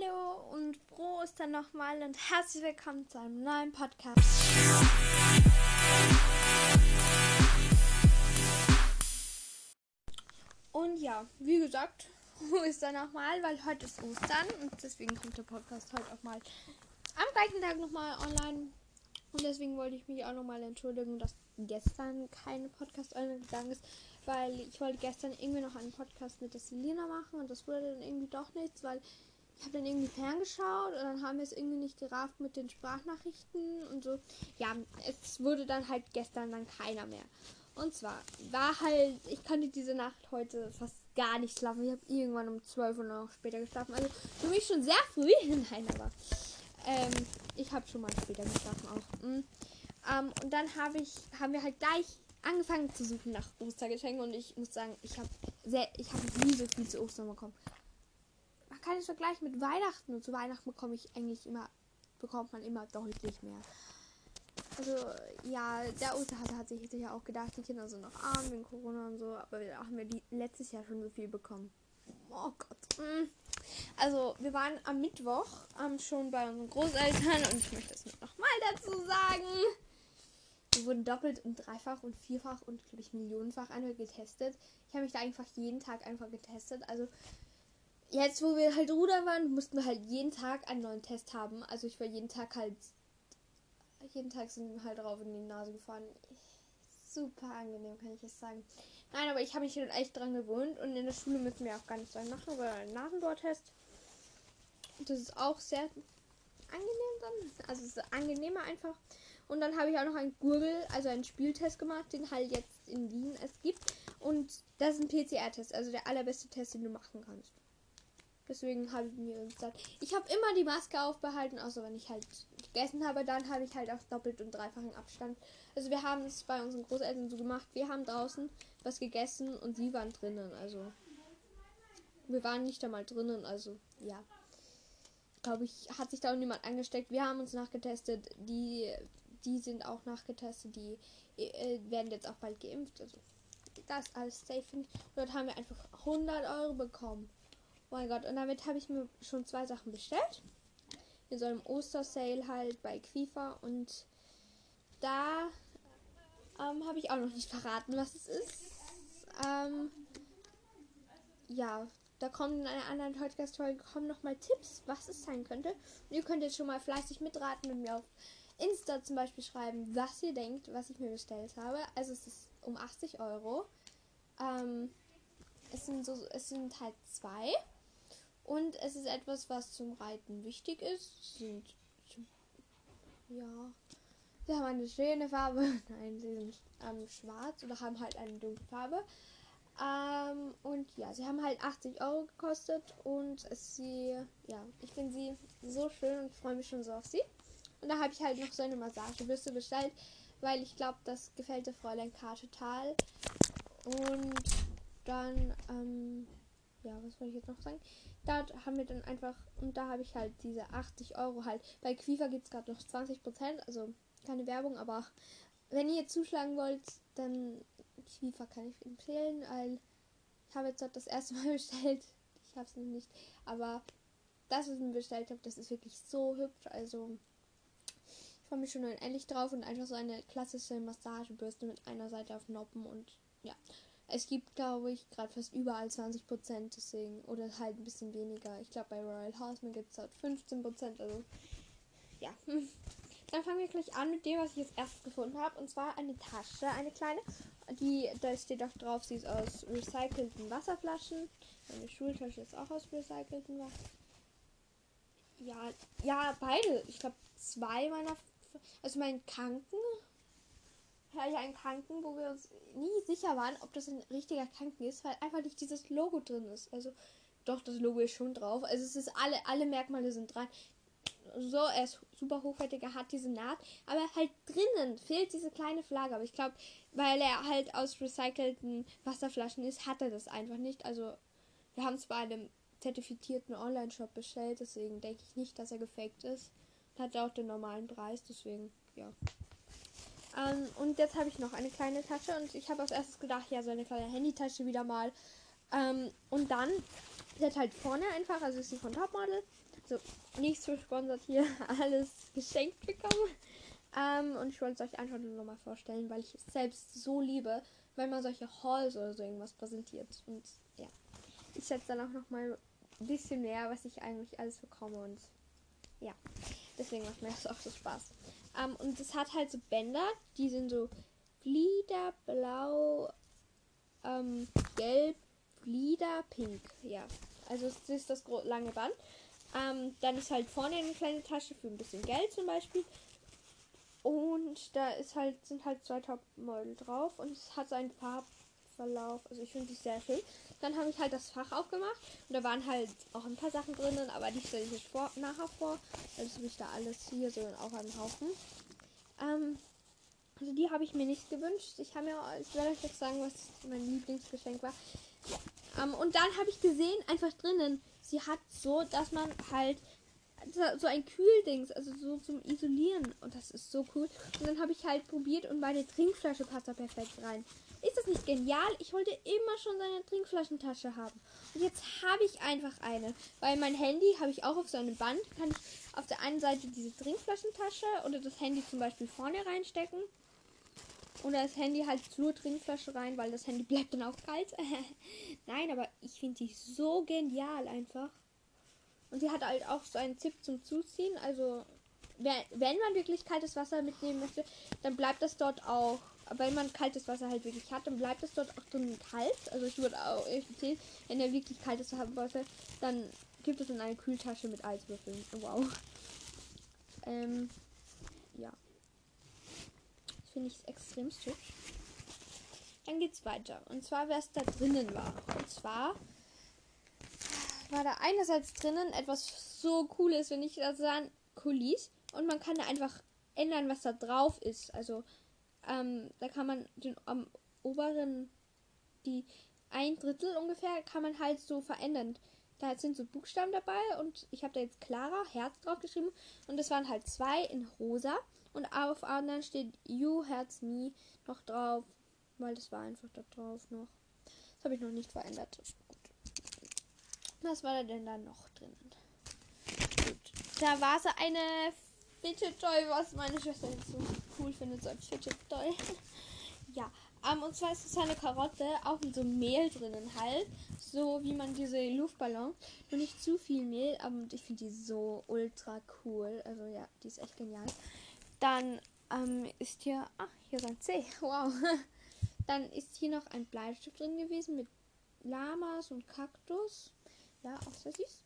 Hallo und froh ist dann nochmal und herzlich willkommen zu einem neuen Podcast. Und ja, wie gesagt, dann nochmal, weil heute ist Ostern und deswegen kommt der Podcast heute auch mal am gleichen Tag nochmal online. Und deswegen wollte ich mich auch nochmal entschuldigen, dass gestern keine Podcast online gegangen ist, weil ich wollte gestern irgendwie noch einen Podcast mit der Selina machen und das wurde dann irgendwie doch nichts, weil ich habe dann irgendwie ferngeschaut und dann haben wir es irgendwie nicht gerafft mit den Sprachnachrichten und so. Ja, es wurde dann halt gestern dann keiner mehr. Und zwar war halt, ich konnte diese Nacht heute fast gar nicht schlafen. Ich habe irgendwann um 12 Uhr noch später geschlafen. Also für mich schon sehr früh. Nein, aber ähm, ich habe schon mal später geschlafen auch. Mhm. Ähm, und dann habe ich, haben wir halt gleich angefangen zu suchen nach Ostergeschenken und ich muss sagen, ich habe sehr, ich habe nie so viel zu Ostern bekommen kann vergleichen mit Weihnachten und zu Weihnachten bekomme ich eigentlich immer, bekommt man immer deutlich mehr. Also, ja, der Osterhase hat sich sicher auch gedacht, die Kinder sind noch arm wegen Corona und so, aber wir haben wir die letztes Jahr schon so viel bekommen. Oh Gott. Mm. Also, wir waren am Mittwoch ähm, schon bei unseren Großeltern und ich möchte es nochmal dazu sagen. Wir wurden doppelt und dreifach und vierfach und, glaube ich, millionenfach einmal getestet. Ich habe mich da einfach jeden Tag einfach getestet. Also, jetzt, wo wir halt Ruder waren, mussten wir halt jeden Tag einen neuen Test haben. Also ich war jeden Tag halt, jeden Tag sind wir halt drauf in die Nase gefahren. Super angenehm, kann ich es sagen. Nein, aber ich habe mich halt echt dran gewohnt und in der Schule müssen wir auch gar nicht so machen, aber einen Nasenbohrtest. Das ist auch sehr angenehm dann. Also es ist angenehmer einfach. Und dann habe ich auch noch einen Gurgel, also einen Spieltest gemacht, den halt jetzt in Wien es gibt. Und das ist ein PCR-Test, also der allerbeste Test, den du machen kannst. Deswegen habe ich mir gesagt, ich habe immer die Maske aufbehalten, außer wenn ich halt gegessen habe, dann habe ich halt auch doppelt und dreifachen Abstand. Also wir haben es bei unseren Großeltern so gemacht, wir haben draußen was gegessen und sie waren drinnen, also wir waren nicht einmal drinnen, also ja. Glaube ich, hat sich da auch niemand angesteckt. Wir haben uns nachgetestet, die die sind auch nachgetestet, die äh, werden jetzt auch bald geimpft, also das alles safe. Und dort haben wir einfach 100 Euro bekommen. Oh mein Gott, und damit habe ich mir schon zwei Sachen bestellt. In so einem Ostersale halt bei Quifa und da ähm, habe ich auch noch nicht verraten, was es ist. Ähm, ja, da kommen in einer anderen Podcast-Folge kommen nochmal Tipps, was es sein könnte. Und ihr könnt jetzt schon mal fleißig mitraten und mir auf Insta zum Beispiel schreiben, was ihr denkt, was ich mir bestellt habe. Also es ist um 80 Euro. Ähm, es sind so, es sind halt zwei. Und es ist etwas, was zum Reiten wichtig ist. Sind ja. Sie haben eine schöne Farbe. Nein, sie sind ähm, schwarz oder haben halt eine dunkle Farbe. Ähm, und ja, sie haben halt 80 Euro gekostet und sie, ja, ich finde sie so schön und freue mich schon so auf sie. Und da habe ich halt noch so eine Massagebürste bestellt, weil ich glaube, das gefällt der Fräulein K total. Und dann, ähm, ja, was wollte ich jetzt noch sagen? Da haben wir dann einfach, und da habe ich halt diese 80 Euro halt. Bei Quifa gibt es gerade noch 20%, also keine Werbung, aber wenn ihr zuschlagen wollt, dann Quifa kann ich empfehlen, weil ich habe jetzt das erste Mal bestellt. Ich habe es noch nicht, aber das, was ich mir bestellt habe, das ist wirklich so hübsch. Also ich freue mich schon endlich drauf und einfach so eine klassische Massagebürste mit einer Seite auf Noppen und ja, es gibt, glaube ich, gerade fast überall 20 Prozent, deswegen, oder halt ein bisschen weniger. Ich glaube, bei Royal Horseman gibt es halt 15 Prozent, also, ja. Dann fangen wir gleich an mit dem, was ich jetzt erst gefunden habe, und zwar eine Tasche, eine kleine. Die, da steht auch drauf, sie ist aus recycelten Wasserflaschen. Meine Schultasche ist auch aus recycelten Wasser. Ja, ja, beide. Ich glaube, zwei meiner, also mein Kranken ich einen Kranken, wo wir uns nie sicher waren, ob das ein richtiger Kranken ist, weil einfach nicht dieses Logo drin ist. Also doch, das Logo ist schon drauf. Also es ist alle, alle Merkmale sind dran. So, er ist super hochwertig, er hat diese Naht, aber halt drinnen fehlt diese kleine Flagge. Aber ich glaube, weil er halt aus recycelten Wasserflaschen ist, hat er das einfach nicht. Also wir haben es bei einem zertifizierten Online-Shop bestellt, deswegen denke ich nicht, dass er gefaked ist. Hat auch den normalen Preis, deswegen, ja. Ähm, und jetzt habe ich noch eine kleine Tasche und ich habe als erstes gedacht, ja, so eine kleine Handytasche wieder mal. Ähm, und dann Sie hat halt vorne einfach, also ist sie von Topmodel. Also nichts gesponsert hier, alles geschenkt bekommen. Ähm, und ich wollte es euch einfach nur nochmal vorstellen, weil ich es selbst so liebe, wenn man solche Halls oder so irgendwas präsentiert. Und ja, ich schätze dann auch nochmal ein bisschen mehr, was ich eigentlich alles bekomme. Und ja, deswegen macht mir das auch so Spaß. Ähm, und es hat halt so Bänder, die sind so Fliederblau, ähm, gelb, Flieder, pink. Ja, also das ist das lange Band. Ähm, dann ist halt vorne eine kleine Tasche für ein bisschen Geld zum Beispiel. Und da ist halt, sind halt zwei Topmodel drauf und es hat so einen Farbverlauf. Also ich finde es sehr schön. Dann habe ich halt das Fach aufgemacht und da waren halt auch ein paar Sachen drinnen, aber die stelle ich euch vor, nachher vor. Also habe ich da alles hier so auch einen Haufen. Ähm, also die habe ich mir nicht gewünscht. Ich habe mir, ich werde euch jetzt sagen, was mein Lieblingsgeschenk war. Ähm, und dann habe ich gesehen, einfach drinnen, sie hat so, dass man halt so ein Kühldings, also so zum Isolieren. Und das ist so cool. Und dann habe ich halt probiert und meine Trinkflasche passt da perfekt rein. Ist das nicht genial? Ich wollte immer schon seine Trinkflaschentasche haben. Und jetzt habe ich einfach eine. Weil mein Handy habe ich auch auf so einem Band. Kann ich auf der einen Seite diese Trinkflaschentasche oder das Handy zum Beispiel vorne reinstecken. Oder das Handy halt zur Trinkflasche rein, weil das Handy bleibt dann auch kalt. Nein, aber ich finde die so genial einfach. Und sie hat halt auch so einen Tipp zum Zuziehen. Also, wenn man wirklich kaltes Wasser mitnehmen möchte, dann bleibt das dort auch. Wenn man kaltes Wasser halt wirklich hat, dann bleibt es dort auch drin kalt. Also ich würde auch empfehlen, wenn ihr wirklich kaltes wollte, dann gibt es in eine Kühltasche mit Eiswürfeln. Wow. Ähm, ja. Das finde ich extrem hübsch. Dann geht's weiter. Und zwar, wer es da drinnen war. Und zwar war da einerseits drinnen etwas so cooles, wenn ich das sagen, Kulis. Und man kann da einfach ändern, was da drauf ist. Also, ähm, da kann man den am oberen, die ein Drittel ungefähr, kann man halt so verändern. Da sind so Buchstaben dabei und ich habe da jetzt Clara Herz drauf geschrieben und es waren halt zwei in rosa und auf anderen steht You Herz Me noch drauf, weil das war einfach da drauf noch. Das habe ich noch nicht verändert. Was war da denn da noch drin? Gut. Da war so eine Fidget Toy, was meine Schwester so cool findet, ein Fidget Toy. ja. Um, und zwar ist es eine Karotte, auch mit so Mehl drinnen halt. So wie man diese Luftballon. Nur nicht zu viel Mehl, aber ich finde die so ultra cool. Also ja, die ist echt genial. Dann ähm, ist hier. Ach, hier ist ein C. Wow. Dann ist hier noch ein Bleistift drin gewesen mit Lamas und Kaktus. Ja, auch sehr süß.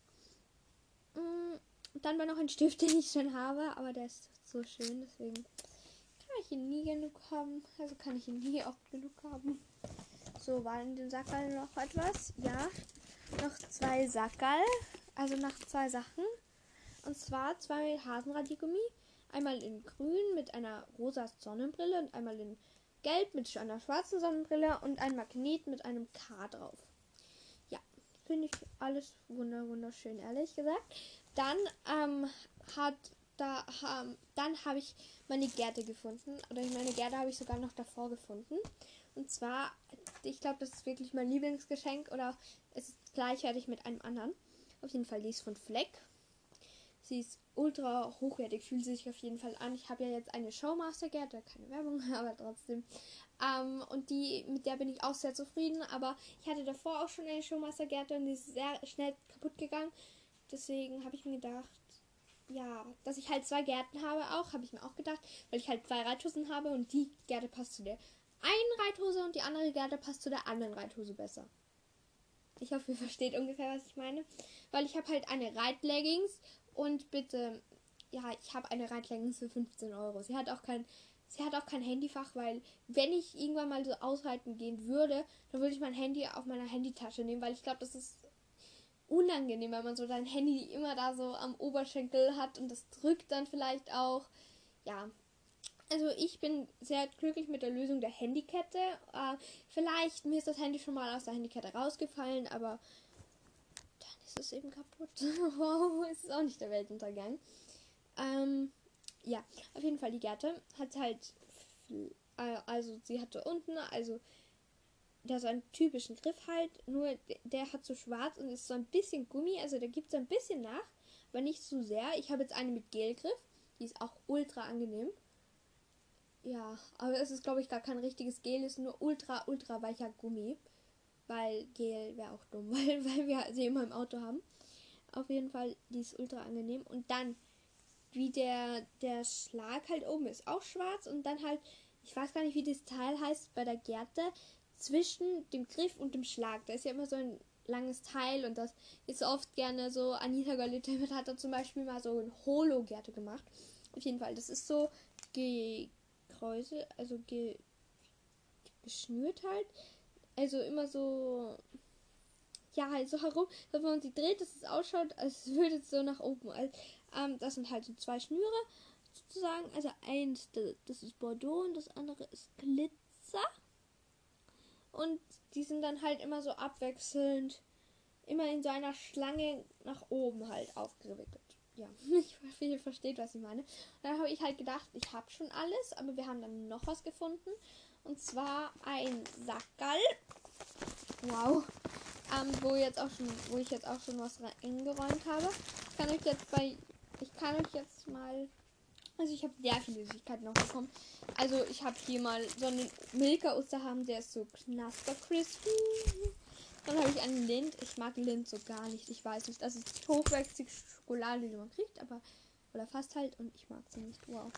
Mm, dann war noch ein Stift, den ich schon habe, aber der ist so schön, deswegen kann ich ihn nie genug haben. Also kann ich ihn nie oft genug haben. So, war in dem Sackerl noch etwas? Ja, noch zwei Sackerl, also noch zwei Sachen. Und zwar zwei Hasenradiergummi. Einmal in grün mit einer rosa Sonnenbrille und einmal in gelb mit einer schwarzen Sonnenbrille und ein Magnet mit einem K drauf finde ich alles wunder wunderschön, ehrlich gesagt. Dann ähm, hat da dann habe ich meine Gärte gefunden oder meine Gärte habe ich sogar noch davor gefunden. Und zwar, ich glaube, das ist wirklich mein Lieblingsgeschenk oder es ist gleichwertig mit einem anderen. Auf jeden Fall die ist von Fleck. Sie ist ultra hochwertig, fühlt sich auf jeden Fall an. Ich habe ja jetzt eine Showmaster Gärte, keine Werbung, aber trotzdem. Ähm, und die, mit der bin ich auch sehr zufrieden. Aber ich hatte davor auch schon eine Showmaster Gärte und die ist sehr schnell kaputt gegangen. Deswegen habe ich mir gedacht, ja, dass ich halt zwei Gärten habe auch, habe ich mir auch gedacht, weil ich halt zwei Reithosen habe und die Gärte passt zu der einen Reithose und die andere Gärte passt zu der anderen Reithose besser. Ich hoffe, ihr versteht ungefähr, was ich meine. Weil ich habe halt eine Reitleggings und bitte, ja, ich habe eine Reitleggings für 15 Euro. Sie hat auch kein Sie hat auch kein Handyfach, weil wenn ich irgendwann mal so ausreiten gehen würde, dann würde ich mein Handy auf meiner Handytasche nehmen, weil ich glaube, das ist unangenehm, wenn man so sein Handy immer da so am Oberschenkel hat und das drückt dann vielleicht auch. Ja. Also ich bin sehr glücklich mit der Lösung der Handykette. Äh, vielleicht mir ist das Handy schon mal aus der Handykette rausgefallen, aber dann ist es eben kaputt. wow, es ist auch nicht der Weltuntergang. Ähm, ja, auf jeden Fall die Gerte hat halt, äh, also sie hatte unten, also der so einen typischen Griff halt, nur der hat so schwarz und ist so ein bisschen Gummi, also der gibt so ein bisschen nach, aber nicht so sehr. Ich habe jetzt eine mit Gelgriff, die ist auch ultra angenehm. Ja, aber es ist glaube ich gar kein richtiges Gel, es ist nur ultra, ultra weicher Gummi. Weil Gel wäre auch dumm, weil, weil wir sie immer im Auto haben. Auf jeden Fall, die ist ultra angenehm. Und dann, wie der, der Schlag halt oben ist, auch schwarz. Und dann halt, ich weiß gar nicht, wie das Teil heißt bei der Gerte, zwischen dem Griff und dem Schlag. Da ist ja immer so ein langes Teil und das ist oft gerne so. Anita Golite hat da zum Beispiel mal so ein Holo-Gerte gemacht. Auf jeden Fall, das ist so gekräuselt, also ge geschnürt halt also immer so, ja, halt so herum, wenn man sie dreht, dass es ausschaut, als würde es so nach oben. Also, ähm, das sind halt so zwei Schnüre sozusagen. Also eins, das ist Bordeaux und das andere ist Glitzer. Und die sind dann halt immer so abwechselnd, immer in so einer Schlange nach oben halt aufgewickelt. Ja, ich hoffe, ihr versteht, was ich meine. Und dann habe ich halt gedacht, ich habe schon alles, aber wir haben dann noch was gefunden. Und zwar ein Sackerl. Wow. Ähm, wo jetzt auch schon, wo ich jetzt auch schon was reingeräumt habe. Ich kann euch jetzt bei. Ich kann euch jetzt mal. Also ich habe sehr viele Süßigkeiten noch bekommen. Also ich habe hier mal so einen Milka Osterhaben, der ist so knasper crispy. Dann habe ich einen Lind. Ich mag Lind so gar nicht. Ich weiß nicht. Das ist hochwertige Schokolade, die man kriegt, aber oder fast halt und ich mag sie nicht. Wow.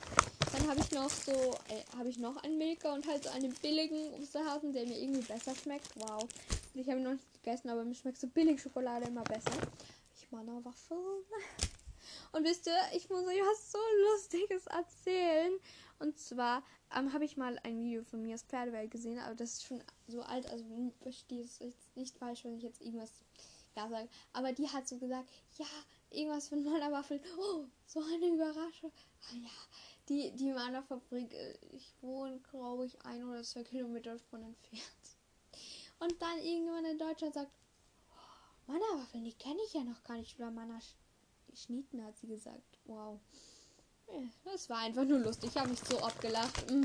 Dann habe ich noch so, äh, habe ich noch einen Milka und halt so einen billigen Osterhasen, der mir irgendwie besser schmeckt. Wow. Ich habe ihn noch nicht gegessen, aber mir schmeckt so billig Schokolade immer besser. Ich mag noch Waffeln. Und wisst ihr, ich muss euch was so Lustiges erzählen. Und zwar ähm, habe ich mal ein Video von mir aus Pferdewelt gesehen, aber das ist schon so alt, also verstehe es nicht falsch, wenn ich jetzt irgendwas ja sage. Aber die hat so gesagt, ja, irgendwas von meiner Waffel. Oh, so eine Überraschung. Ah ja, die, die Mana-Fabrik, äh, ich wohne, glaube ich, ein oder zwei Kilometer davon entfernt. Und dann irgendjemand in Deutschland sagt, oh, Mana-Waffeln, die kenne ich ja noch gar nicht. Oder Mana Schnieten hat sie gesagt. Wow. Das war einfach nur lustig. Ich habe mich so abgelacht. Mm.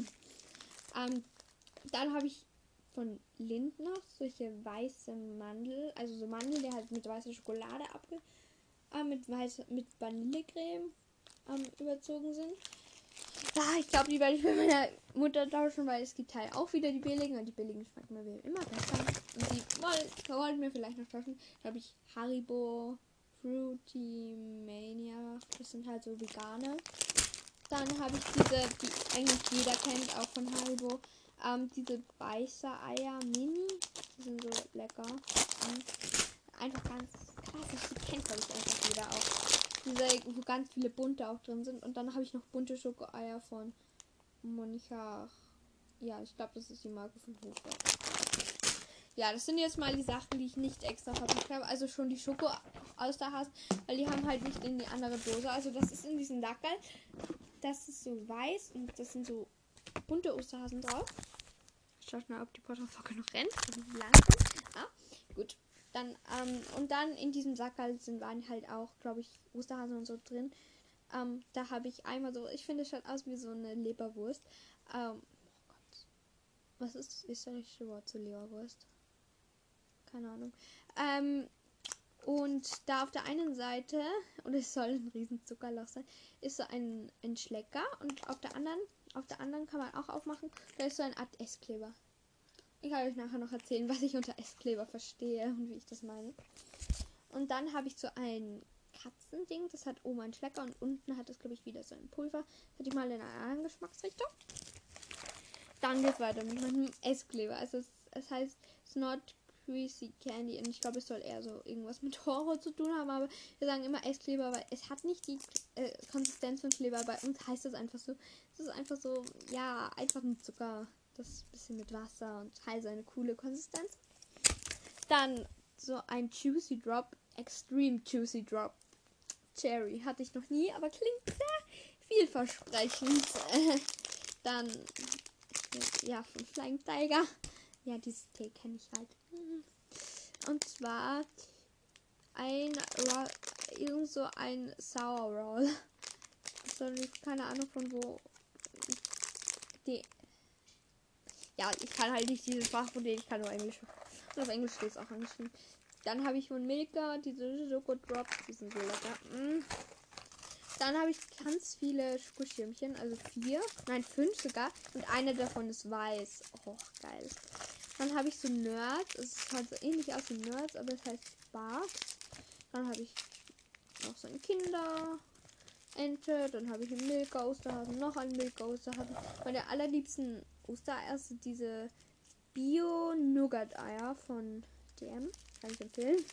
Ähm, dann habe ich von Lind noch solche weiße Mandel, also so Mandel, die halt mit weißer Schokolade abge äh, mit weiß mit Vanillecreme ähm, überzogen sind. Ja, ich glaube, die werde ich mit meiner Mutter tauschen, weil es gibt halt auch wieder die billigen und die billigen schmecken mir immer besser. Und die woll, wollten mir vielleicht noch tauschen. Da habe ich Haribo, Fruity Mania. Das sind halt so vegane. Dann habe ich diese, die eigentlich jeder kennt, auch von Haribo. Ähm, diese weiße Eier Mini. Die sind so lecker. Und einfach ganz klassisch. Die kennt, glaube ich, einfach jeder auch. Diese, wo ganz viele bunte auch drin sind. Und dann habe ich noch bunte Schokoeier von Monika. Ja, ich glaube, das ist die Marke von Hofer. Ja, das sind jetzt mal die Sachen, die ich nicht extra verpackt habe. Also schon die Schoko aus der Hass, weil die haben halt nicht in die andere Dose. Also das ist in diesem Dackel. Das ist so weiß und das sind so bunte Osterhasen drauf. Schaut mal, ob die Porterfolge noch rennt. Ah, gut. Dann, ähm, und dann in diesem Sack halt sind waren halt auch, glaube ich, Osterhasen und so drin. Ähm, da habe ich einmal so, ich finde, es schaut aus wie so eine Leberwurst. Ähm, oh Gott. Was ist das österreichische Wort zu Leberwurst? Keine Ahnung. Ähm, und da auf der einen Seite, und es soll ein riesen Zuckerloch sein, ist so ein, ein Schlecker. Und auf der anderen, auf der anderen kann man auch aufmachen, da ist so eine Art Esskleber. Ich kann euch nachher noch erzählen, was ich unter Esskleber verstehe und wie ich das meine. Und dann habe ich so ein Katzending, das hat oben einen Schlecker und unten hat es, glaube ich, wieder so ein Pulver. Das hatte ich mal in einer anderen Geschmacksrichtung. Dann geht es weiter mit meinem Esskleber. Also es, es heißt Snot Greasy Candy und ich glaube, es soll eher so irgendwas mit Horror zu tun haben, aber wir sagen immer Esskleber, weil es hat nicht die äh, Konsistenz von Kleber. Bei uns heißt es einfach so. Es ist einfach so, ja, einfach ein Zucker das bisschen mit Wasser und halt seine coole Konsistenz. Dann so ein Juicy Drop, Extreme Juicy Drop. Cherry hatte ich noch nie, aber klingt sehr vielversprechend. Dann, ja, von Flying Tiger. Ja, dieses Tee kenne ich halt. Und zwar ein, irgend so ein Sour Roll. Ich keine Ahnung von wo. Die ja, ich kann halt nicht dieses Fach von denen, ich kann nur Englisch. Und auf Englisch steht es auch angeschrieben. Dann habe ich von Milka diese Schoko Drops, die sind so lecker. Mm. Dann habe ich ganz viele Schokoschirmchen, also vier, nein fünf sogar. Und eine davon ist weiß. Oh, geil. Dann habe ich so Nerds. Es ist halt so ähnlich aus wie Nerds, aber es heißt Sparks. Dann habe ich noch so ein Kinder. Ente, dann habe ich einen Milka Osterhasen, noch einen Milka Osterhasen. Meine allerliebsten Ostereier sind diese Bio Nougat Eier von DM, kann ich empfehlen.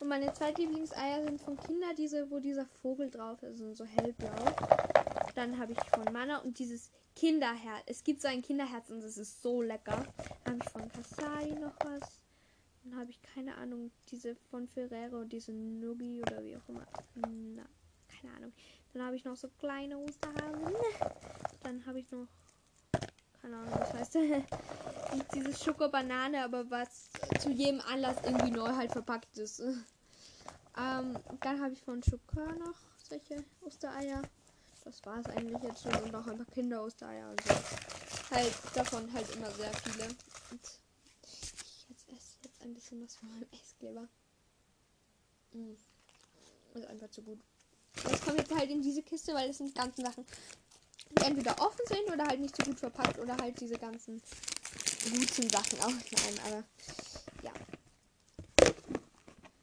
Und meine zwei Lieblingseier sind von Kinder diese, wo dieser Vogel drauf ist und so hellblau. Dann habe ich von Mana und dieses Kinderherz. Es gibt so ein Kinderherz und es ist so lecker. Dann habe ich von Kasai noch was. Dann habe ich keine Ahnung, diese von Ferrero, diese Nuggi oder wie auch immer. Na, keine Ahnung. Dann habe ich noch so kleine Osterhasen. Dann habe ich noch, keine Ahnung, was heißt dieses Schokobanane, aber was zu jedem Anlass irgendwie neu halt verpackt ist. Ähm, dann habe ich von Schokör noch solche Ostereier. Das war es eigentlich jetzt schon. Und noch ein paar Kinder-Ostereier und so. Halt davon halt immer sehr viele. Und ich jetzt esse jetzt ein bisschen was von meinem Esskleber. Mm. Ist einfach zu gut. Das kommt jetzt halt in diese Kiste, weil das sind ganzen Sachen, die entweder offen sind oder halt nicht so gut verpackt oder halt diese ganzen guten Sachen auch. Nein, aber ja.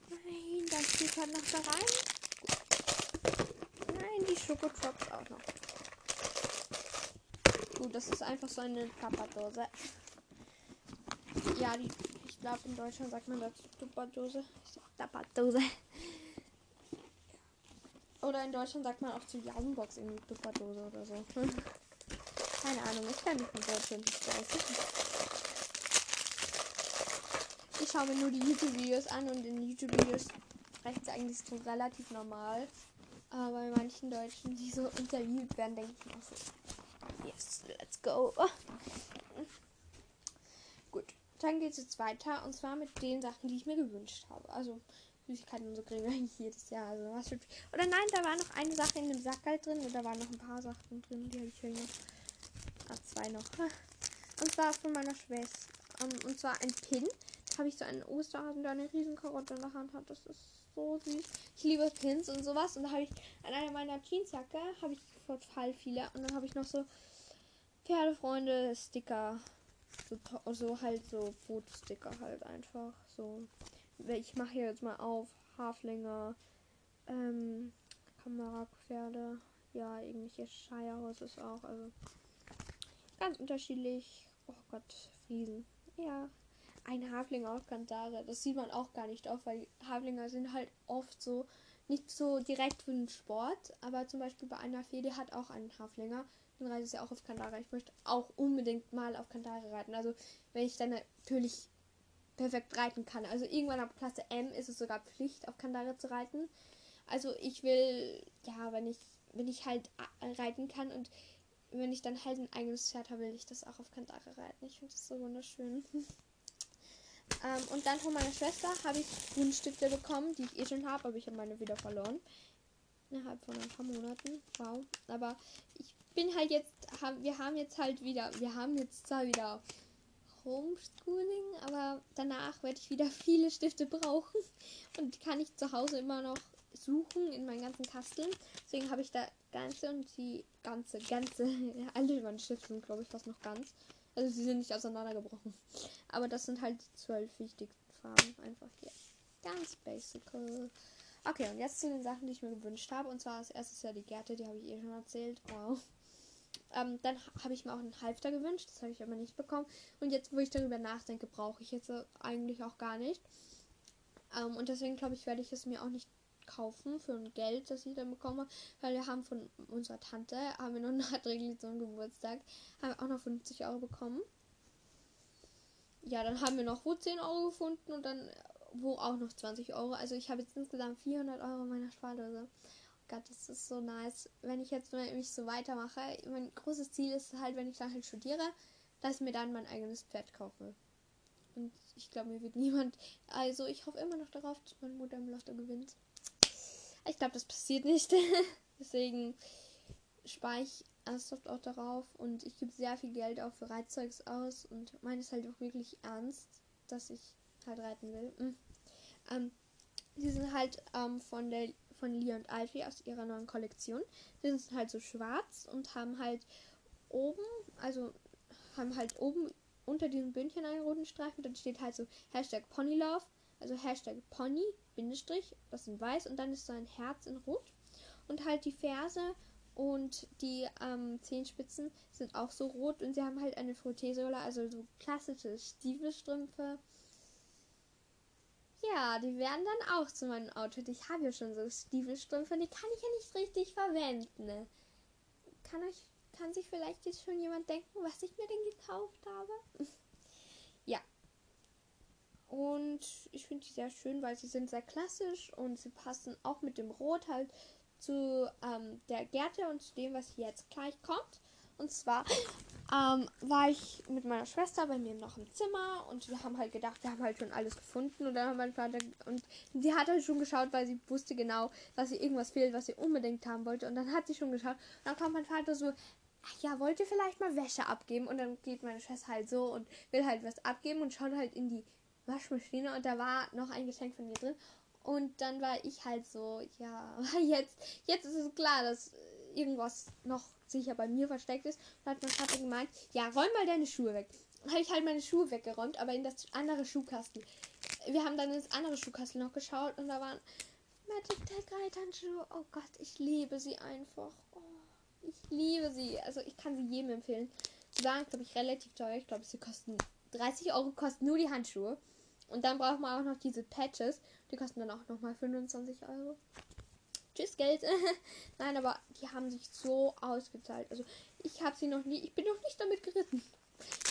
Nein, das geht halt noch da rein. Nein, die Schokotrops auch noch. Gut, das ist einfach so eine Papperdose. Ja, die, ich glaube in Deutschland sagt man dazu Tupperdose. Tupperdose. Oder in Deutschland sagt man auch zu Jausenbox irgendwie Tupperdose oder so. Keine Ahnung, ich kann nicht mit Deutschland nicht so aus ich schaue mir nur die YouTube-Videos an und in YouTube-Videos sprechen sie eigentlich so relativ normal. Aber bei manchen Deutschen, die so interviewt werden, denke ich mir so, yes, let's go. Gut, dann geht es jetzt weiter und zwar mit den Sachen, die ich mir gewünscht habe. Also Süßigkeiten und so kriegen wir eigentlich jedes Jahr. Also was wird Oder nein, da war noch eine Sache in dem Sack halt drin und da waren noch ein paar Sachen drin, die habe ich hier noch. Ah, zwei noch. Und zwar von meiner Schwester. und zwar ein Pin habe ich so einen Osterhasen, der eine Riesenkarotte in der Hand hat. Das ist so süß. Ich liebe Pins und sowas. Und da habe ich an einer meiner Jeansjacke habe ich total viele. Und dann habe ich noch so Pferdefreunde Sticker. So, so halt so Fotosticker halt einfach. So. Ich mache hier jetzt mal auf. Haflinger. Ähm, Kamerapferde. Ja, irgendwelche Shirehorses auch. Also ganz unterschiedlich. Oh Gott, Friesen. Ja, ein Hafling auf Kantare. Das sieht man auch gar nicht oft, weil Haflinger sind halt oft so nicht so direkt für den Sport, aber zum Beispiel bei einer Fede hat auch einen Haflinger. Dann reite ich auch auf Kandare. Ich möchte auch unbedingt mal auf Kandare reiten. Also wenn ich dann natürlich perfekt reiten kann. Also irgendwann ab Klasse M ist es sogar Pflicht, auf Kandare zu reiten. Also ich will, ja, wenn ich, wenn ich halt reiten kann und wenn ich dann halt ein eigenes Pferd habe, will ich das auch auf Kandare reiten. Ich finde das so wunderschön. Ähm, und dann von meiner Schwester habe ich Buntstifte bekommen, die ich eh schon habe, aber ich habe meine wieder verloren. Innerhalb von ein paar Monaten. Wow. Aber ich bin halt jetzt, wir haben jetzt halt wieder, wir haben jetzt zwar wieder Homeschooling, aber danach werde ich wieder viele Stifte brauchen. Und die kann ich zu Hause immer noch suchen in meinen ganzen Kasteln. Deswegen habe ich da ganze und die ganze, ganze, alle meine Stifte sind glaube ich fast noch ganz. Also sie sind nicht auseinandergebrochen. Aber das sind halt die zwölf wichtigsten Farben. Einfach hier. Ganz basic. Okay, und jetzt zu den Sachen, die ich mir gewünscht habe. Und zwar als erstes ja die Gärte, die habe ich eh schon erzählt. Wow. Ähm, dann habe ich mir auch einen Halfter gewünscht, das habe ich aber nicht bekommen. Und jetzt, wo ich darüber nachdenke, brauche ich jetzt eigentlich auch gar nicht. Ähm, und deswegen glaube ich, werde ich es mir auch nicht kaufen für ein Geld, das ich dann bekomme, weil wir haben von unserer Tante, haben wir noch nachträglich zum Geburtstag, haben wir auch noch 50 Euro bekommen. Ja, dann haben wir noch wo 10 Euro gefunden und dann wo auch noch 20 Euro. Also ich habe jetzt insgesamt 400 Euro in meiner Spardose. Gott, das ist so nice. Wenn ich jetzt mich so weitermache, mein großes Ziel ist halt, wenn ich dann halt studiere, dass ich mir dann mein eigenes Pferd kaufe. Und ich glaube, mir wird niemand. Also ich hoffe immer noch darauf, dass meine Mutter im Lotto gewinnt. Ich glaube, das passiert nicht. Deswegen spare ich ernsthaft auch darauf und ich gebe sehr viel Geld auch für Reitzeugs aus und meine ist halt auch wirklich ernst, dass ich halt reiten will. Mhm. Ähm, die sind halt ähm, von der von Lee und Alfie aus ihrer neuen Kollektion. Die sind halt so schwarz und haben halt oben, also haben halt oben unter diesem Bündchen einen roten Streifen. Dann steht halt so Hashtag Ponylove, also Hashtag Pony, Bindestrich, das in weiß und dann ist so ein Herz in rot. Und halt die Ferse und die ähm, Zehenspitzen sind auch so rot und sie haben halt eine Frotteesohle, also so klassische Stiefelstrümpfe. Ja, die werden dann auch zu meinem Outfit. Ich habe ja schon so Stiefelstrümpfe, die kann ich ja nicht richtig verwenden. Kann euch, kann sich vielleicht jetzt schon jemand denken, was ich mir denn gekauft habe? ja. Und ich finde die sehr schön, weil sie sind sehr klassisch und sie passen auch mit dem Rot halt zu ähm, der Gerte und zu dem, was jetzt gleich kommt. Und zwar ähm, war ich mit meiner Schwester bei mir noch im Zimmer und wir haben halt gedacht, wir haben halt schon alles gefunden. Und dann haben mein Vater und sie hat halt schon geschaut, weil sie wusste genau, dass ihr irgendwas fehlt, was sie unbedingt haben wollte. Und dann hat sie schon geschaut. Und dann kommt mein Vater so, ach ja, wollt ihr vielleicht mal Wäsche abgeben? Und dann geht meine Schwester halt so und will halt was abgeben und schaut halt in die Waschmaschine und da war noch ein Geschenk von ihr drin. Und dann war ich halt so, ja, jetzt, jetzt ist es klar, dass irgendwas noch sicher bei mir versteckt ist. Und hat mein Vater gemeint, ja, räum mal deine Schuhe weg. Habe ich halt meine Schuhe weggeräumt, aber in das andere Schuhkasten. Wir haben dann ins andere Schuhkasten noch geschaut und da waren Magic Tag Reithandschuhe. Oh Gott, ich liebe sie einfach. Oh, ich liebe sie. Also ich kann sie jedem empfehlen. Sie waren, glaube ich, relativ teuer. Ich glaube, sie kosten 30 Euro kosten nur die Handschuhe. Und dann braucht man auch noch diese Patches. Die kosten dann auch nochmal 25 Euro. Tschüss, Geld. Nein, aber die haben sich so ausgezahlt. Also ich habe sie noch nie, ich bin noch nicht damit geritten.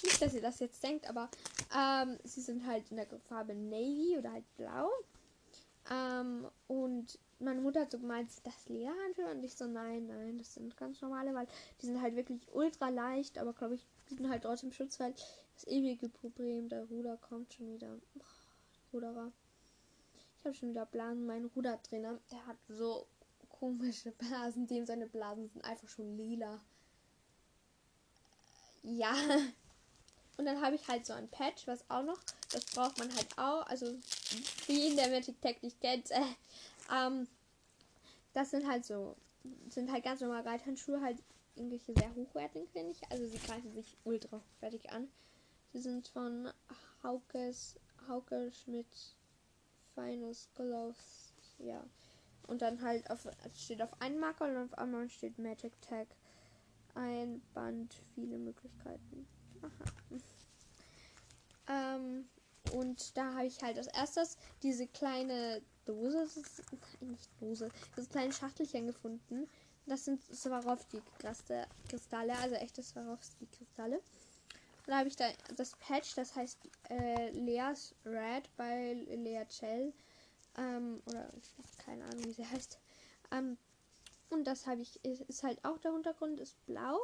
Nicht, dass ihr das jetzt denkt, aber ähm, sie sind halt in der Farbe Navy oder halt blau. Ähm, und meine Mutter hat so gemeint, das Lederhandschuhe? Und ich so, nein, nein, das sind ganz normale, weil die sind halt wirklich ultra leicht, aber glaube ich, bieten halt trotzdem Schutz, weil das ewige Problem, der Ruder kommt schon wieder. Ruderer. Ich habe schon wieder Blasen. Mein Rudertrainer, der hat so komische Blasen. Dem seine Blasen sind einfach schon lila. Ja. Und dann habe ich halt so ein Patch, was auch noch, das braucht man halt auch. Also, wie in der Magic Tech nicht kennt. Äh, ähm, das sind halt so, sind halt ganz normal Reithandschuhe, halt irgendwelche sehr hochwertigen, finde ich. Also, sie greifen sich ultra hochwertig an. Sie sind von Haukes, Hauke Schmidt Finest Gloves. Ja. Und dann halt auf, steht auf einen Marker und auf einmal steht Magic Tag. Ein Band, viele Möglichkeiten. Aha. ähm, und da habe ich halt als erstes diese kleine Dose, ist, nein, nicht Dose, das kleine Schachtelchen gefunden. Das sind Swarovski-Kristalle, also echte Swarovski-Kristalle. Dann habe ich da das Patch, das heißt äh, Leas Red bei Lea Cell. Ähm, oder keine Ahnung, wie sie heißt. Ähm, und das habe ich, ist, ist, halt auch der Hintergrund, ist blau.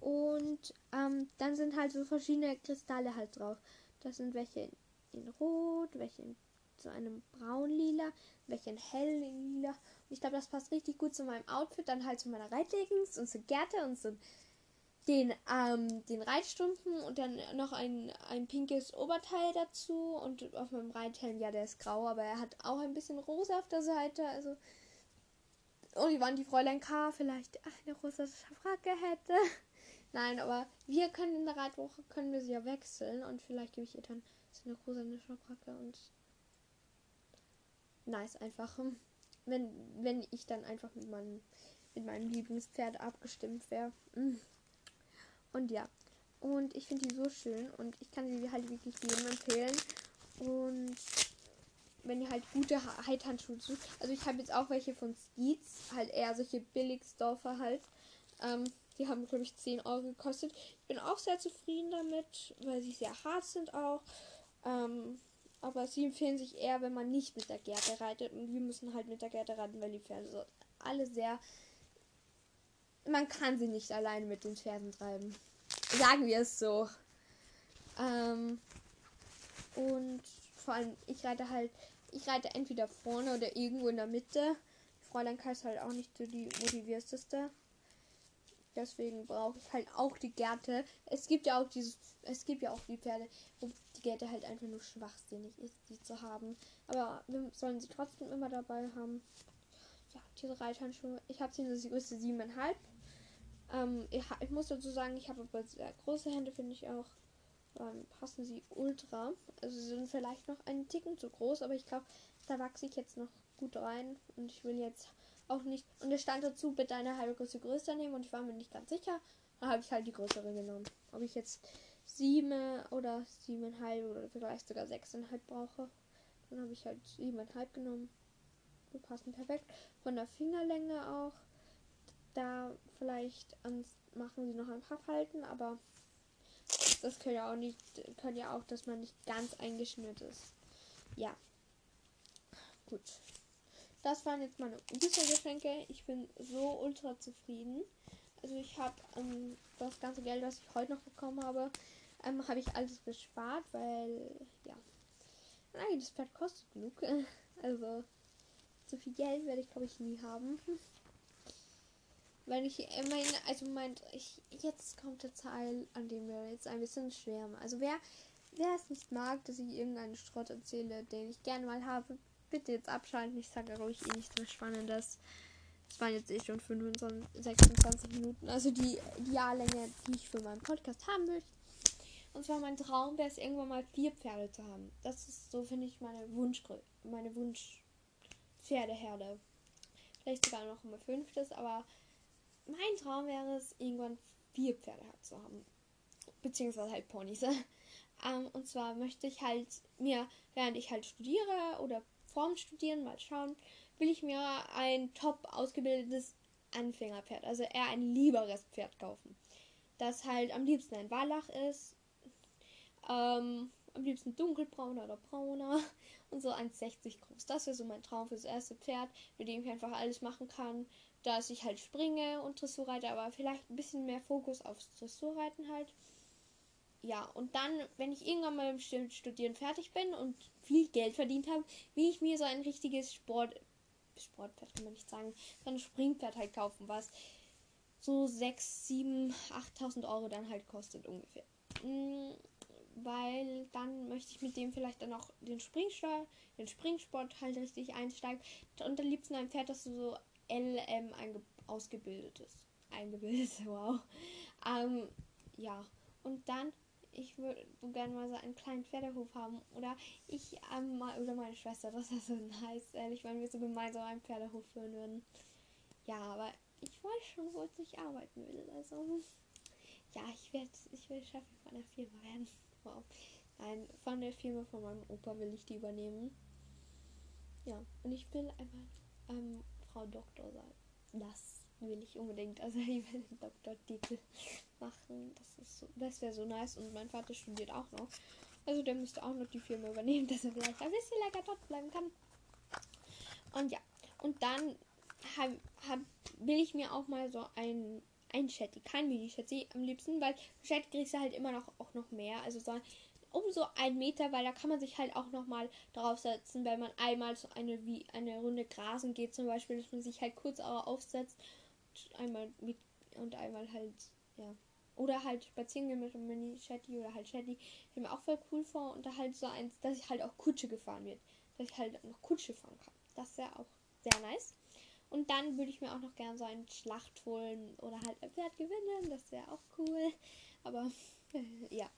Und ähm, dann sind halt so verschiedene Kristalle halt drauf. Das sind welche in, in Rot, welche in so einem braun-lila, welche in hell lila. Und ich glaube, das passt richtig gut zu meinem Outfit. Dann halt zu meiner Reitleggings und zu Gerte und so den, ähm, den Reitstumpfen und dann noch ein, ein pinkes Oberteil dazu. Und auf meinem Reithelm, ja, der ist grau, aber er hat auch ein bisschen rosa auf der Seite. Also. Und die waren die Fräulein K. vielleicht eine rosa Schabracke hätte. Nein, aber wir können in der Reitwoche können wir sie ja wechseln und vielleicht gebe ich ihr dann so eine rosa Schabracke und nice einfach. Wenn, wenn ich dann einfach mit meinem, mit meinem Lieblingspferd abgestimmt wäre. Mm. Und ja. Und ich finde die so schön und ich kann sie halt wirklich jedem empfehlen. Und wenn ihr halt gute Heithandschuhe sucht. Also ich habe jetzt auch welche von Skeets, halt eher solche Billigstoffe halt. Ähm, die haben, glaube ich, 10 Euro gekostet. Ich bin auch sehr zufrieden damit, weil sie sehr hart sind auch. Ähm, aber sie empfehlen sich eher, wenn man nicht mit der Gerte reitet. Und wir müssen halt mit der Gerte reiten, weil die Pferde so alle sehr man kann sie nicht alleine mit den Pferden treiben. Sagen wir es so. Ähm, und vor allem, ich reite halt, ich reite entweder vorne oder irgendwo in der Mitte. Fräulein Kai ist halt auch nicht so die motivierteste. Deswegen brauche ich halt auch die Gärte. Es gibt ja auch dieses, es gibt ja auch die Pferde, wo die Gärte halt einfach nur schwachsinnig ist, die zu haben. Aber wir sollen sie trotzdem immer dabei haben. Ja, diese Reithandschuhe. Ich habe sie in der Größe 7,5. Ähm, ich, ich, muss dazu sagen, ich habe aber sehr große Hände, finde ich auch. Dann passen sie ultra. Also sie sind vielleicht noch einen Ticken zu groß, aber ich glaube, da wachse ich jetzt noch gut rein. Und ich will jetzt auch nicht. Und es stand dazu, bitte eine halbe Größe größer nehmen. Und ich war mir nicht ganz sicher. Da habe ich halt die größere genommen. Ob ich jetzt sieben oder siebeneinhalb oder vielleicht sogar sechseinhalb brauche. Dann habe ich halt siebeneinhalb genommen. Die passen perfekt. Von der Fingerlänge auch. Da vielleicht machen sie noch ein paar Falten, aber das können ja auch nicht, können ja auch, dass man nicht ganz eingeschnürt ist. Ja. Gut. Das waren jetzt meine Ostergeschenke. Ich bin so ultra zufrieden. Also ich habe ähm, das ganze Geld, was ich heute noch bekommen habe, ähm, habe ich alles gespart, weil ja, nein, das Pferd kostet genug. Also so viel Geld werde ich glaube ich nie haben. Weil ich mein, also meint, ich, jetzt kommt der Teil, an dem wir jetzt ein bisschen schwärmen. Also wer, wer es nicht mag, dass ich irgendeinen Schrott erzähle, den ich gerne mal habe, bitte jetzt abschalten. Ich sage ruhig eh nichts mehr Spannendes. Es waren jetzt eh schon 25, 26 Minuten. Also die, die Jahrlänge, die ich für meinen Podcast haben will. Und zwar mein Traum wäre es, irgendwann mal vier Pferde zu haben. Das ist so, finde ich, meine Wunsch, meine Wunsch Pferdeherde. Vielleicht sogar noch immer fünftes, aber mein Traum wäre es, irgendwann vier Pferde zu haben. Beziehungsweise halt Ponys. ähm, und zwar möchte ich halt mir, während ich halt studiere oder vorm Studieren, mal schauen, will ich mir ein top ausgebildetes Anfängerpferd, also eher ein lieberes Pferd kaufen. Das halt am liebsten ein Wallach ist. Ähm, am liebsten dunkelbrauner oder brauner und so 1,60 groß. Das wäre so mein Traum fürs erste Pferd, mit dem ich einfach alles machen kann dass ich halt springe und Dressur reite, aber vielleicht ein bisschen mehr Fokus aufs Dressurreiten halt. Ja, und dann, wenn ich irgendwann mal im Studieren fertig bin und viel Geld verdient habe, will ich mir so ein richtiges Sport, Sportpferd kann man nicht sagen, so ein Springpferd halt kaufen, was so 6, 7, 8.000 Euro dann halt kostet ungefähr. Mhm, weil dann möchte ich mit dem vielleicht dann auch den Springsport, den Springsport halt richtig einsteigen. Und am liebsten ein Pferd, das so LM ausgebildetes. Eingebildet, wow. Ähm, ja, und dann, ich würde gerne mal so einen kleinen Pferdehof haben. Oder ich, ähm, oder meine Schwester, das ist so nice, ehrlich, wenn wir so gemeinsam einen Pferdehof führen würden. Ja, aber ich weiß schon, wo ich arbeiten will. Also, ja, ich werde ich werd Chefin von der Firma werden. Wow. Nein, von der Firma von meinem Opa will ich die übernehmen. Ja, und ich will einfach ähm, Frau Doktor sein. Das will ich unbedingt. Also ich will den Doktortitel machen. Das ist so, das wäre so nice. Und mein Vater studiert auch noch. Also der müsste auch noch die Firma übernehmen, dass er vielleicht ein bisschen länger dort bleiben kann. Und ja. Und dann hab, hab, will ich mir auch mal so ein ein Chatty, kein Mini-Chatty am liebsten, weil Chat kriegst du halt immer noch auch noch mehr. Also so um so einen Meter, weil da kann man sich halt auch nochmal draufsetzen, wenn man einmal so eine wie eine Runde grasen geht, zum Beispiel, dass man sich halt kurz aufsetzt einmal mit und einmal halt, ja. Oder halt spazieren gehen mit einem Mini-Shetty oder halt Shetty. Ich mir auch voll cool vor und da halt so eins, dass ich halt auch Kutsche gefahren wird. Dass ich halt noch Kutsche fahren kann. Das wäre auch sehr nice. Und dann würde ich mir auch noch gerne so einen Schlacht holen oder halt ein Pferd gewinnen. Das wäre auch cool. Aber ja.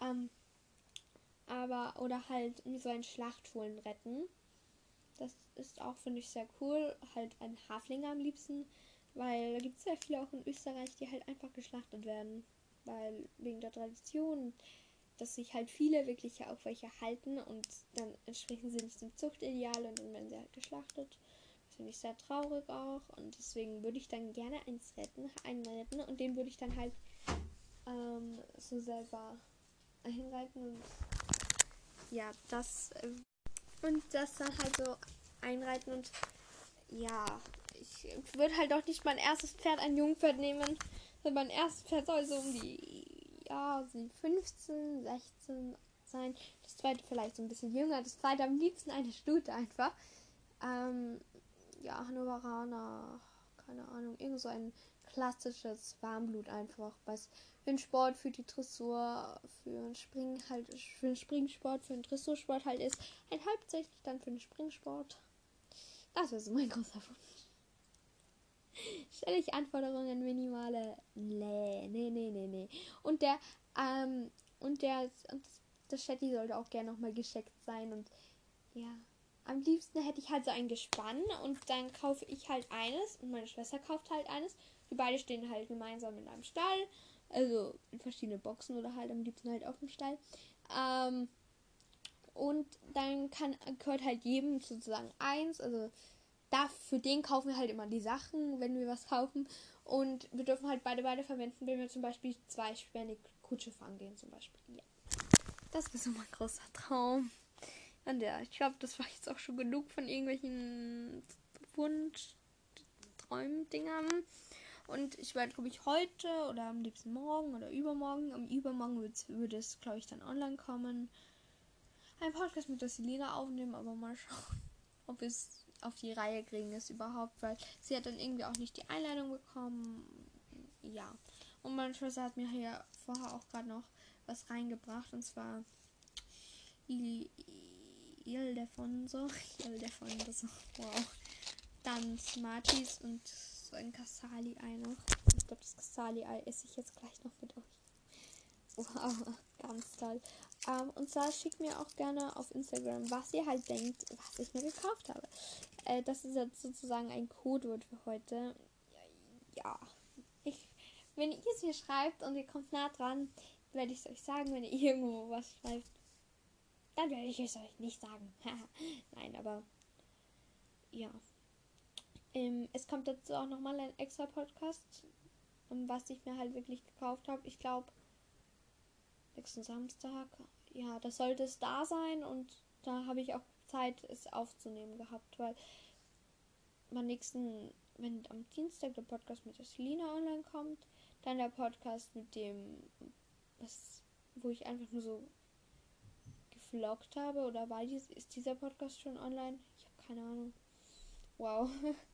Ähm, aber oder halt so ein Schlachtfohlen retten. Das ist auch, finde ich, sehr cool. Halt ein Haflinger am liebsten, weil da gibt es sehr viele auch in Österreich, die halt einfach geschlachtet werden. Weil wegen der Tradition, dass sich halt viele wirklich ja auch welche halten und dann entsprechen sie nicht dem Zuchtideal und dann werden sie halt geschlachtet. Das finde ich sehr traurig auch und deswegen würde ich dann gerne eins retten, einen retten und den würde ich dann halt ähm, so selber einreiten und ja, das äh, und das dann halt so einreiten und ja, ich, würde halt auch nicht mein erstes Pferd ein Jungpferd nehmen. Mein erstes Pferd soll so um die ja, 15, 16 sein. Das zweite vielleicht so ein bisschen jünger. Das zweite am liebsten eine Stute einfach. Ähm, ja, Hannoveraner, keine Ahnung, irgend so ein klassisches Warmblut einfach. Was für den Sport, für die Dressur, für den Springen halt, für den Springsport, für den Dressursport halt ist. Halt hauptsächlich dann für den Springsport. Das ist mein großer Wunsch. Stelle ich Anforderungen minimale. Nee, nee, nee, nee, nee. Und der, ähm, und der, und das Chatty sollte auch gerne nochmal gescheckt sein und ja. Am liebsten hätte ich halt so ein Gespann und dann kaufe ich halt eines und meine Schwester kauft halt eines. Die beide stehen halt gemeinsam in einem Stall. Also in verschiedene Boxen oder halt am liebsten halt auf dem Stall. Ähm, und dann kann, gehört halt jedem sozusagen eins. Also da, für den kaufen wir halt immer die Sachen, wenn wir was kaufen. Und wir dürfen halt beide beide verwenden, wenn wir zum Beispiel zwei Sperrnig Kutsche fahren gehen zum Beispiel. Ja. Das ist so mein großer Traum. Und ja, ich glaube, das war jetzt auch schon genug von irgendwelchen Wunsch-Träumen-Dingern. Und ich werde, glaube ich, heute oder am liebsten morgen oder übermorgen, am Übermorgen würde es, glaube ich, dann online kommen. Ein Podcast mit der Selina aufnehmen, aber mal schauen, ob wir es auf die Reihe kriegen ist überhaupt, weil sie hat dann irgendwie auch nicht die Einladung bekommen. Ja. Und meine Schwester hat mir hier vorher auch gerade noch was reingebracht und zwar Ildefonso. Ildefonso. Wow. Dann Smarties und so ein Casali-Ei noch. Ich glaube, das Casali-Ei esse ich jetzt gleich noch mit euch. Wow, ganz toll. Ähm, und zwar schickt mir auch gerne auf Instagram, was ihr halt denkt, was ich mir gekauft habe. Äh, das ist jetzt sozusagen ein Codewort für heute. Ja, ich, wenn ihr es mir schreibt und ihr kommt nah dran, werde ich es euch sagen, wenn ihr irgendwo was schreibt. Dann werde ich es euch nicht sagen. Nein, aber ja. Ähm, es kommt dazu auch nochmal ein extra Podcast, um was ich mir halt wirklich gekauft habe. Ich glaube, nächsten Samstag. Ja, das sollte es da sein und da habe ich auch Zeit, es aufzunehmen gehabt, weil am nächsten, wenn am Dienstag der Podcast mit der Selina online kommt, dann der Podcast mit dem, was, wo ich einfach nur so gevloggt habe oder war dies, ist dieser Podcast schon online? Ich habe keine Ahnung. Wow.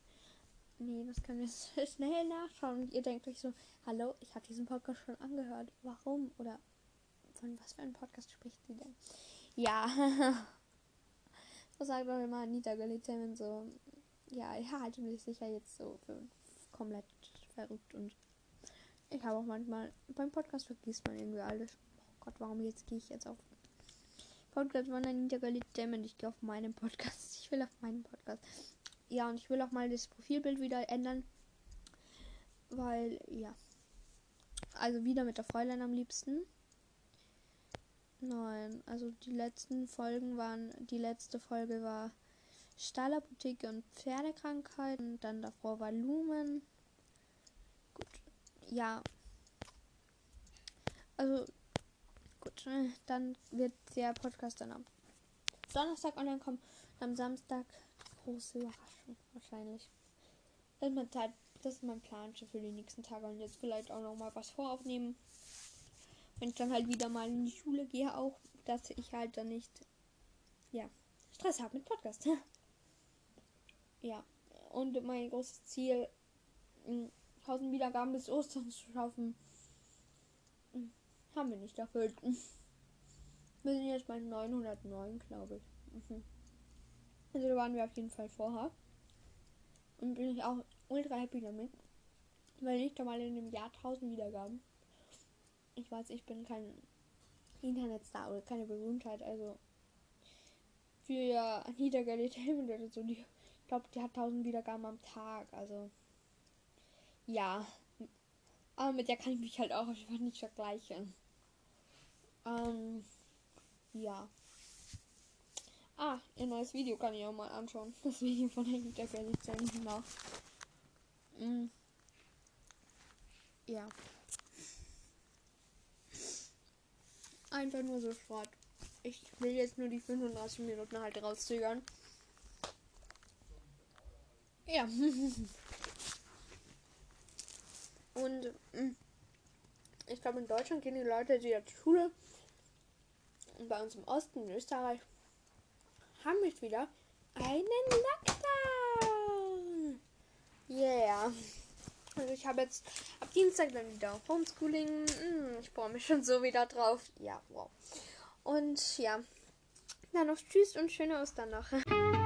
nee, das können wir so schnell nachschauen. Und ihr denkt euch so, hallo, ich habe diesen Podcast schon angehört. Warum? Oder von was für einem Podcast spricht sie denn? Ja. so sagt auch immer Anita Galizian so, ja, ich halte mich sicher jetzt so für komplett verrückt und ich habe auch manchmal beim Podcast vergisst man irgendwie alles. Oh Gott, warum jetzt gehe ich jetzt auf Podcast von Anita Galizian und ich gehe auf meinen Podcast. Ich will auf meinen Podcast. Ja, und ich will auch mal das Profilbild wieder ändern. Weil, ja. Also wieder mit der Fräulein am liebsten. Nein, also die letzten Folgen waren, die letzte Folge war Stallapotheke und Pferdekrankheiten, dann davor war Lumen. Gut, ja. Also, gut, dann wird der Podcast dann am Donnerstag online kommen am Samstag große Überraschung wahrscheinlich. Das ist mein, das ist mein Plan für die nächsten Tage und jetzt vielleicht auch noch mal was voraufnehmen wenn ich dann halt wieder mal in die Schule gehe, auch, dass ich halt dann nicht, ja, Stress habe mit Podcast. ja, und mein großes Ziel, 1000 Wiedergaben bis Ostern zu schaffen, hm, haben wir nicht erfüllt. Wir sind jetzt bei 909, glaube ich. Mhm. Also da waren wir auf jeden Fall vorher. Und bin ich auch ultra happy damit. Weil nicht einmal in einem Jahr 1000 Wiedergaben ich weiß, ich bin kein Internetstar oder keine Berühmtheit, also für Anita Entertainment oder so, die, ich glaube, die hat 1000 Wiedergaben am Tag, also ja. Aber mit der kann ich mich halt auch einfach nicht vergleichen. Ähm, ja. Ah, ihr neues Video kann ich auch mal anschauen. Das Video von Anita Entertainment genau. Mm. Ja. Einfach nur so Sport. Ich will jetzt nur die 35 Minuten halt rauszögern. Ja. Und mm, ich glaube, in Deutschland gehen die Leute wieder zur Schule. Und bei uns im Osten, in Österreich, haben wir wieder einen Lockdown. Yeah. Also ich habe jetzt ab Dienstag dann wieder Homeschooling. Hm, ich freue mich schon so wieder drauf. Ja, wow. Und ja, dann noch Tschüss und schöne Ostern noch.